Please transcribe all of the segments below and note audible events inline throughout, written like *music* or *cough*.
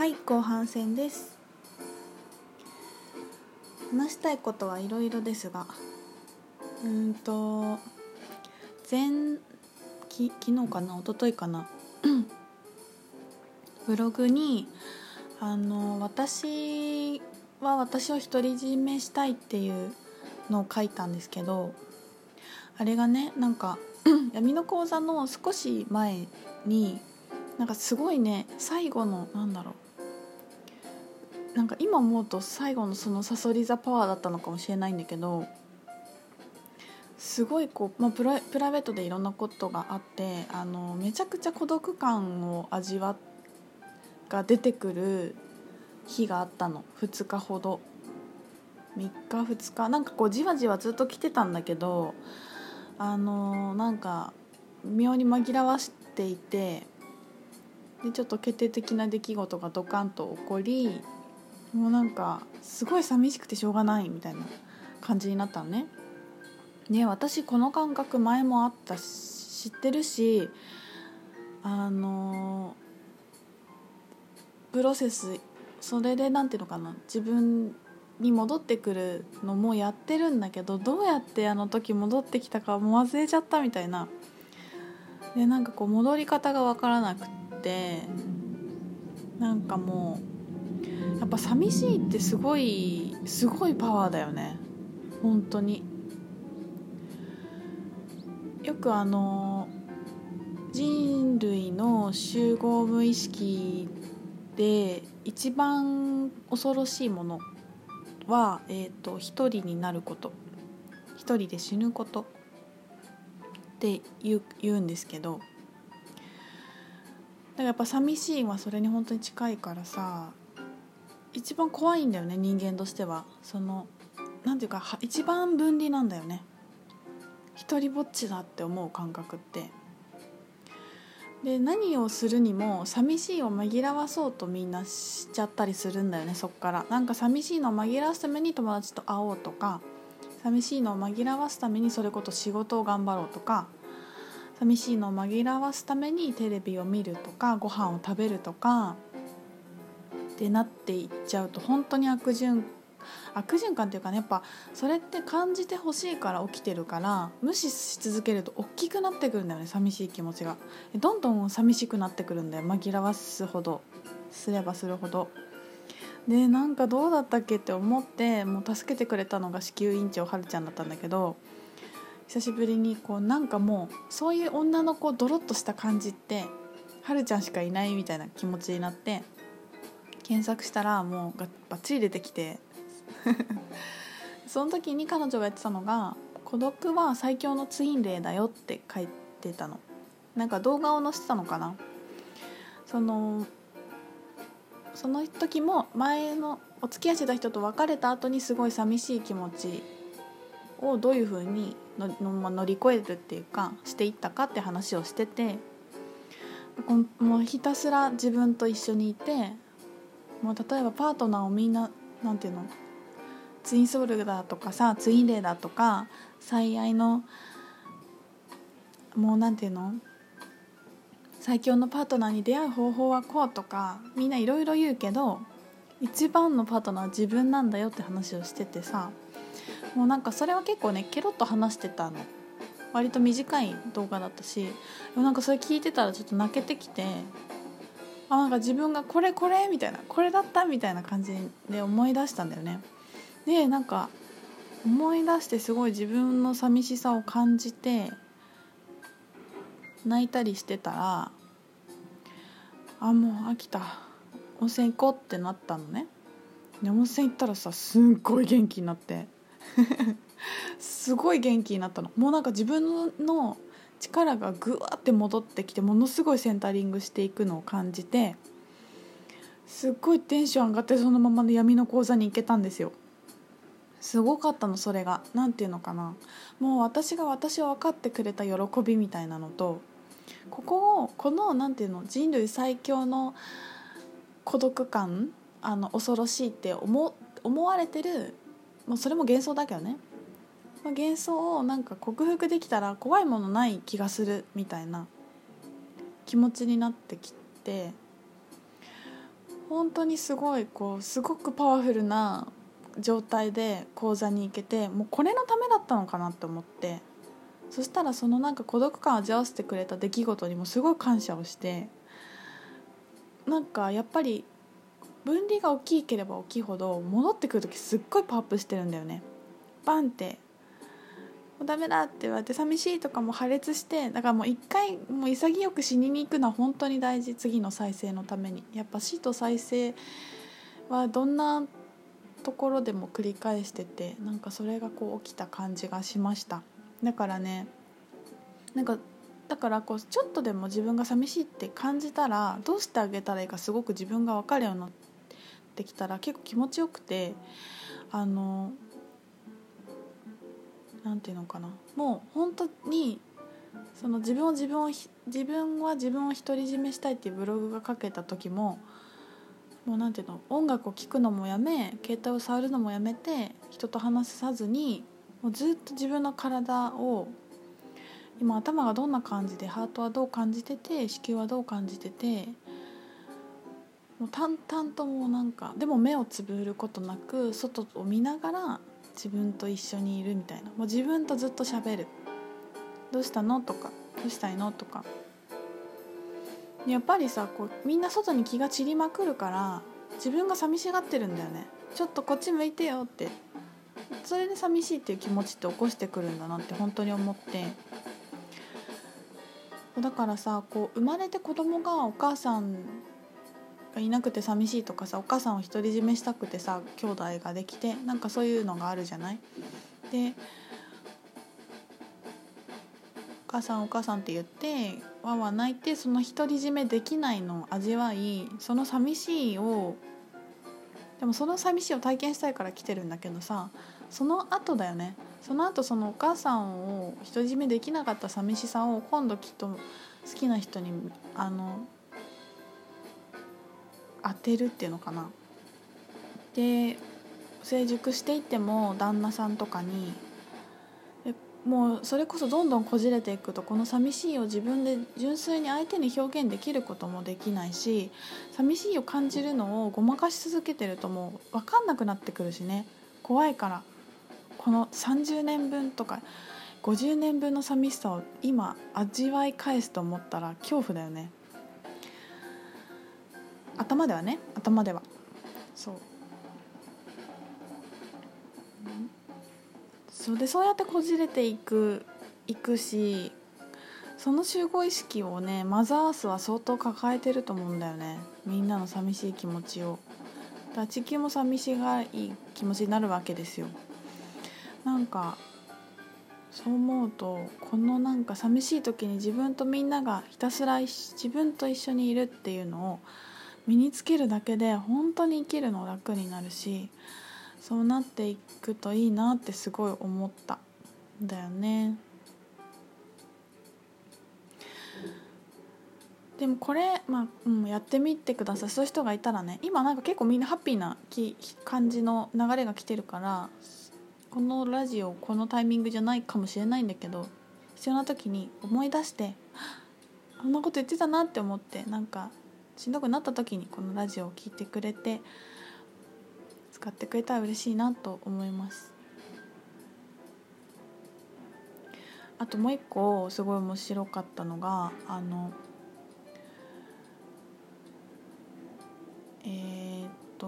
はい後半戦です。話したいことはいろいろですがうんと前き昨日かな一昨日かな *clears throat* ブログにあの私は私を独り占めしたいっていうのを書いたんですけどあれがねなんか *clears throat* 闇の講座の少し前になんかすごいね最後のなんだろうなんか今思うと最後のそのさそり座パワーだったのかもしれないんだけどすごいこう、まあ、プラプライベートでいろんなことがあってあのめちゃくちゃ孤独感を味わが出てくる日があったの。2日ほど。3日2日なんかこうじわじわずっと来てたんだけどあのなんか妙に紛らわしていてでちょっと決定的な出来事がドカンと起こりもうなんかすごい寂しくてしょうがないみたいな感じになったのね。ね私この感覚前もあったし知ってるしあのプロセスそれで何ていうのかな自分に戻ってくるのもやってるんだけどどうやってあの時戻ってきたかもう忘れちゃったみたいなでなんかこう戻り方が分からなくってなんかもうやっぱ寂しいってすごいすごいパワーだよね。本当に。よくあの人類の集合無意識で一番恐ろしいものは、えーと、一人になること。一人で死ぬこと。って言う言うんですけど。だからやっぱ寂しいはそれに本当に近いからさ一番怖いんだよね人間としては。そのなんていうか一番分離なんだよね。一人ぼっちだって思う感覚って。で何をするにも寂しいを紛らわそうとみんなしちゃったりするんだよねそっから。なんか寂しいのを紛らわすために友達と会おうとか寂しいのを紛らわすためにそれこそ仕事を頑張ろうとか寂しいのを紛らわすためにテレビを見るとかご飯を食べるとかってなっていっちゃうと本当に悪循悪循環っていうかねやっぱそれって感じてほしいから起きてるから無視し続けると大きくなってくるんだよね寂しい気持ちが。どんどん寂しくなってくるんだよ紛らわすほど。すればするほど。でなんかどうだったっけって思ってもう助けてくれたのが子宮院長はるちゃんだったんだけど久しぶりにこうなんかもうそういう女の子ドロッとした感じってはるちゃんしかいないみたいな気持ちになって検索したらもうがバッチリ出てきて。*laughs* その時に彼女が言ってたのが「孤独は最強のツインレイだよ」って書いてたの。なんか動画を載せてたのかな。そのその時も前のお付き合いしてた人と別れた後にすごい寂しい気持ちをどういうふうにの乗り越えるっていうかしていったかって話をしててもうひたすら自分と一緒にいてもう例えばパートナーをみんななんていうのツインソウルだとかさツインレイだとか最愛のもうなんていうの最強のパートナーに出会う方法はこうとかみんないろいろ言うけど一番のパートナーは自分なんだよって話をしててさもうなんかそれは結構ねケロッと話してたの。割と短い動画だったしなんかそれ聞いてたらちょっと泣けてきてあなんか自分がこれこれみたいなこれだったみたいな感じで思い出したんだよね。でなんか思い出してすごい自分の寂しさを感じて泣いたりしてたらあもう飽きた。温泉行こうってなったのね。で温泉行ったらさすっごい元気になって。*laughs* すごい元気になったの。もうなんか自分の力がぐわって戻ってきてものすごいセンタリングしていくのを感じてすっごいテンション上がってそのままの闇の講座に行けたんですよ。すごかったのそれが。何て言うのかな。もう私が私を分かってくれた喜びみたいなのとここをこの何て言うの人類最強の孤独感あの恐ろしいって思思われてるもうそれも幻想だけどね。幻想をなんか克服できたら怖いものない気がするみたいな気持ちになってきて本当にすごいこうすごくパワフルな状態で講座に行けてもうこれのためだったのかなって思ってそしたらそのなんか孤独感を味わわせてくれた出来事にもすごい感謝をしてなんかやっぱり分離が大きければ大きいほど戻ってくる時すっごいパワーアップしてるんだよね。バンってうダメだって言われて寂しいとかも破裂してだからもう一回もう潔く死にに行くのは本当に大事次の再生のために。やっぱ死と再生はどんなところでも繰り返しててなんかそれがこう起きた感じがしました。だからねなんかだからこうちょっとでも自分が寂しいって感じたらどうしてあげたらいいかすごく自分が分かるようになってきたら結構気持ちよくてあのなんていうのかな。もう本当にその自分を自分を自分は自分を独り占めしたいっていうブログが書けた時ももうなんていうの音楽を聴くのもやめ携帯を触るのもやめて人と話さずにもうずっと自分の体を今頭がどんな感じでハートはどう感じてて子宮はどう感じててもう淡々ともうなんかでも目をつぶることなく外を見ながら自分と一緒にいるみたいな。もう自分とずっと喋る「どうしたの?」とか「どうしたいの?」とか。やっぱりさこうみんな外に気が散りまくるから自分が寂しがってるんだよね。ちょっとこっち向いてよって。それで寂しいっていう気持ちって起こしてくるんだなって本当に思って。だからさこう生まれて子供がお母さんがいなくて寂しいとかさお母さんを独り占めしたくてさ兄弟ができてなんかそういうのがあるじゃない？でお母さんお母さんって言ってわわ泣いてその独り占めできないのを味わいその寂しいをでもその寂しいを体験したいから来てるんだけどさその後だよね。その後そのお母さんを独り占めできなかった寂しさを今度きっと好きな人にあの当てるっていうのかな。で成熟していっても旦那さんとかにもうそれこそどんどんこじれていくとこの寂しいを自分で純粋に相手に表現できることもできないし寂しいを感じるのをごまかし続けてるともう分かんなくなってくるしね。怖いから。この30年分とか50年分の寂しさを今味わい返すと思ったら恐怖だよね。頭ではね頭では。そう。そうでそうやってこじれていくいくしその集合意識をねマザーアースは相当抱えてると思うんだよね。みんなの寂しい気持ちを。だから地球も寂しがいい気持ちになるわけですよ。なんかそう思うとこのなんか寂しい時に自分とみんながひたすら自分と一緒にいるっていうのを身につけるだけで本当に生きるの楽になるしそうなっていくといいなってすごい思ったんだよね。でもこれ、まあうん、やってみてくださいそういう人がいたらね今なんか結構みんなハッピーなき感じの流れが来てるからこのラジオこのタイミングじゃないかもしれないんだけど必要な時に思い出してこんなこと言ってたなって思ってなんかしんどくなった時にこのラジオを聴いてくれて使ってくれたら嬉しいなと思います。あともう一個すごい面白かったのがあのえー、っと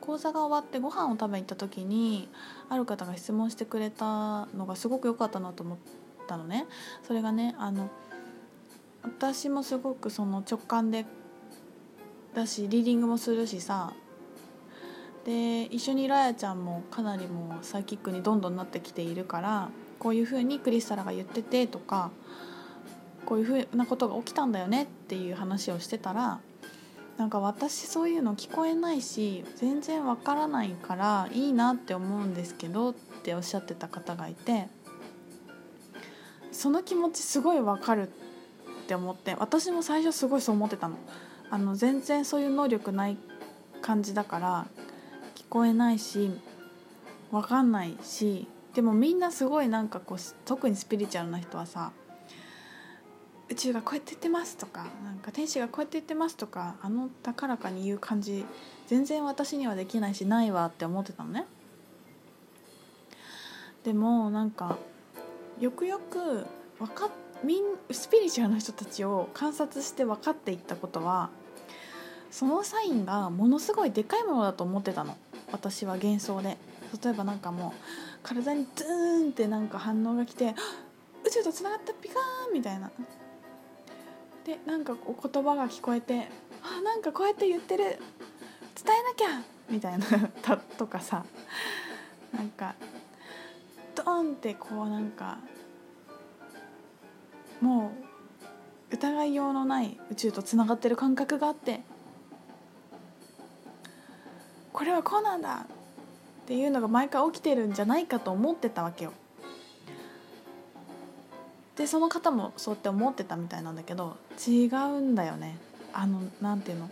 講座が終わってご飯を食べに行った時にある方が質問してくれたのがすごく良かったなと思ったのね。それがねあの私もすごくその直感でだしリーディングもするしさ。で一緒にいるあやちゃんもかなりもうサイキックにどんどんなってきているからこういうふうにクリスタラが言っててとかこういうふうなことが起きたんだよねっていう話をしてたらなんか私そういうの聞こえないし全然わからないからいいなって思うんですけどっておっしゃってた方がいてその気持ちすごいわかるってって思って私も最初すごいそう思ってたの。あの全然そういう能力ない感じだから聞こえないし分かんないしでもみんなすごいなんかこう特にスピリチュアルな人はさ宇宙がこうやって言ってますとかなんか天使がこうやって言ってますとかあの高らかに言う感じ全然私にはできないしないわって思ってたのね。でもなんかよくよく分かっみんスピリチュアルな人たちを観察して分かっていったことはそのサインがものすごいでかいものだと思ってたの。私は幻想で。例えばなんかもう体にズーンってなんか反応が来て宇宙とつながったピカーン！みたいな。でなんかこう言葉が聞こえてあなんかこうやって言ってる。伝えなきゃ！みたいな。*laughs* とかさ。なんかドーンってこうなんかもう疑いようのない宇宙とつながってる感覚があってこれはこうなんだっていうのが毎回起きてるんじゃないかと思ってたわけよ。でその方もそうって思ってたみたいなんだけど違うんだよね。あのなんていうの。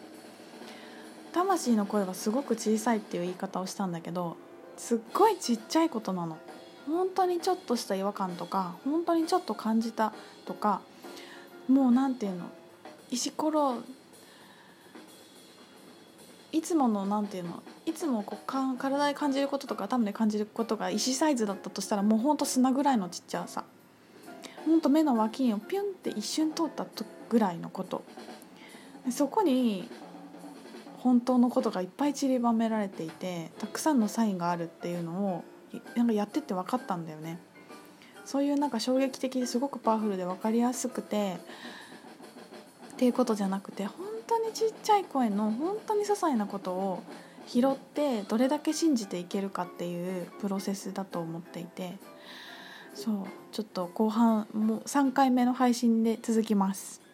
魂の声はすごく小さいっていう言い方をしたんだけどすっごいちっちゃいことなの。本当にちょっとした違和感とか本当にちょっと感じたとかもうなんていうの石ころいつものなんていうのいつもこうか体で感じることとか頭で感じることが石サイズだったとしたらもうほんと砂ぐらいのちっちゃさ。ほんと目の脇をピュンって一瞬通ったとぐらいのこと。そこに本当のことがいっぱい散りばめられていてたくさんのサインがあるっていうのをなんかやってって分かったんだよねそういうなんか衝撃的ですごくパワフルで分かりやすくてっていうことじゃなくて本当にちっちゃい声の本当に些細なことを拾ってどれだけ信じていけるかっていうプロセスだと思っていてそうちょっと後半もう3回目の配信で続きます。